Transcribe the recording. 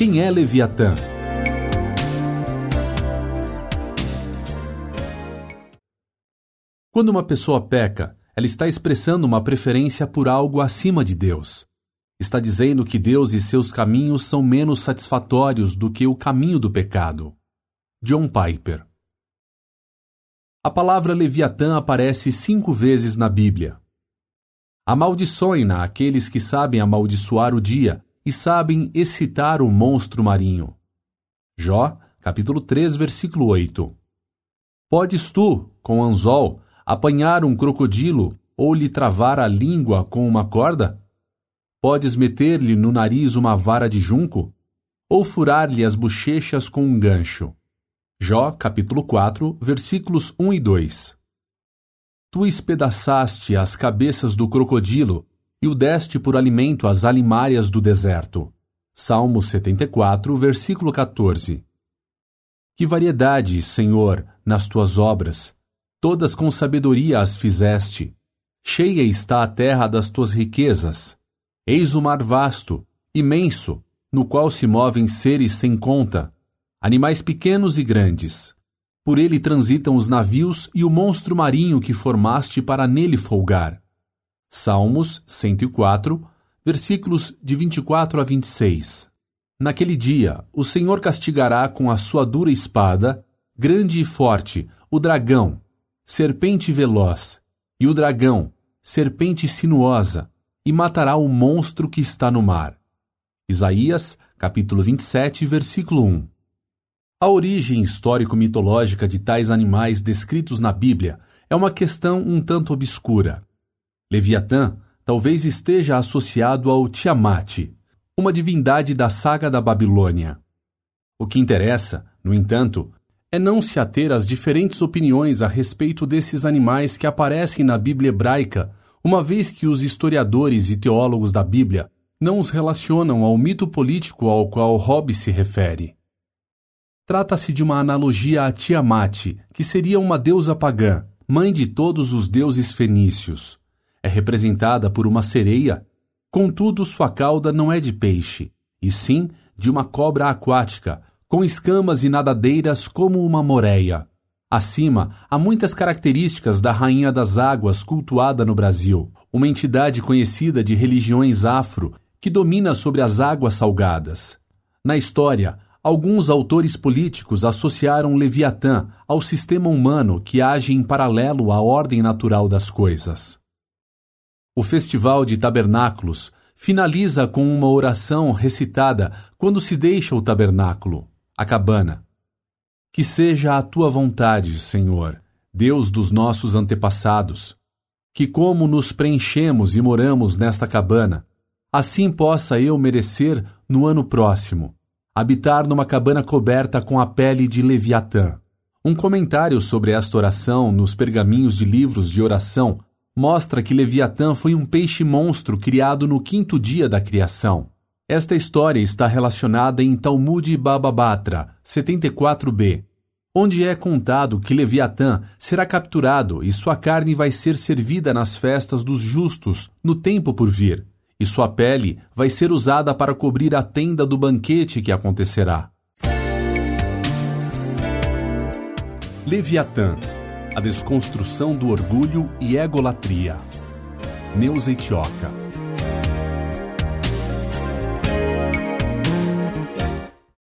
Quem é Leviatã? Quando uma pessoa peca, ela está expressando uma preferência por algo acima de Deus. Está dizendo que Deus e seus caminhos são menos satisfatórios do que o caminho do pecado. John Piper A palavra Leviatã aparece cinco vezes na Bíblia. Amaldiçoem-na aqueles que sabem amaldiçoar o dia e sabem excitar o monstro marinho. Jó, capítulo 3, versículo 8. Podes tu, com anzol, apanhar um crocodilo ou lhe travar a língua com uma corda? Podes meter-lhe no nariz uma vara de junco? Ou furar-lhe as bochechas com um gancho? Jó, capítulo 4, versículos 1 e 2. Tu espedaçaste as cabeças do crocodilo e o deste por alimento às alimárias do deserto. Salmo 74, versículo 14. Que variedade, Senhor, nas tuas obras! Todas com sabedoria as fizeste. Cheia está a terra das tuas riquezas. Eis o mar vasto, imenso, no qual se movem seres sem conta, animais pequenos e grandes. Por ele transitam os navios e o monstro marinho que formaste para nele folgar. Salmos 104, versículos de 24 a 26. Naquele dia, o Senhor castigará com a sua dura espada, grande e forte, o dragão, serpente veloz, e o dragão, serpente sinuosa, e matará o monstro que está no mar. Isaías, capítulo 27, versículo 1. A origem histórico-mitológica de tais animais descritos na Bíblia é uma questão um tanto obscura. Leviatã talvez esteja associado ao Tiamat, uma divindade da saga da Babilônia. O que interessa, no entanto, é não se ater às diferentes opiniões a respeito desses animais que aparecem na Bíblia hebraica, uma vez que os historiadores e teólogos da Bíblia não os relacionam ao mito político ao qual Hobbes se refere. Trata-se de uma analogia a Tiamat, que seria uma deusa pagã, mãe de todos os deuses fenícios. É representada por uma sereia, contudo sua cauda não é de peixe, e sim de uma cobra aquática, com escamas e nadadeiras como uma moreia. Acima, há muitas características da Rainha das Águas cultuada no Brasil, uma entidade conhecida de religiões afro que domina sobre as águas salgadas. Na história, alguns autores políticos associaram Leviatã ao sistema humano que age em paralelo à ordem natural das coisas. O Festival de Tabernáculos finaliza com uma oração recitada quando se deixa o tabernáculo a cabana. Que seja a tua vontade, Senhor, Deus dos nossos antepassados, que como nos preenchemos e moramos nesta cabana, assim possa eu merecer no ano próximo habitar numa cabana coberta com a pele de Leviatã. Um comentário sobre esta oração nos pergaminhos de livros de oração mostra que Leviatã foi um peixe monstro criado no quinto dia da criação. Esta história está relacionada em Talmud Baba Batra, 74b, onde é contado que Leviatã será capturado e sua carne vai ser servida nas festas dos justos no tempo por vir, e sua pele vai ser usada para cobrir a tenda do banquete que acontecerá. Leviatã A desconstrução do orgulho e egolatria. Neuza Etioca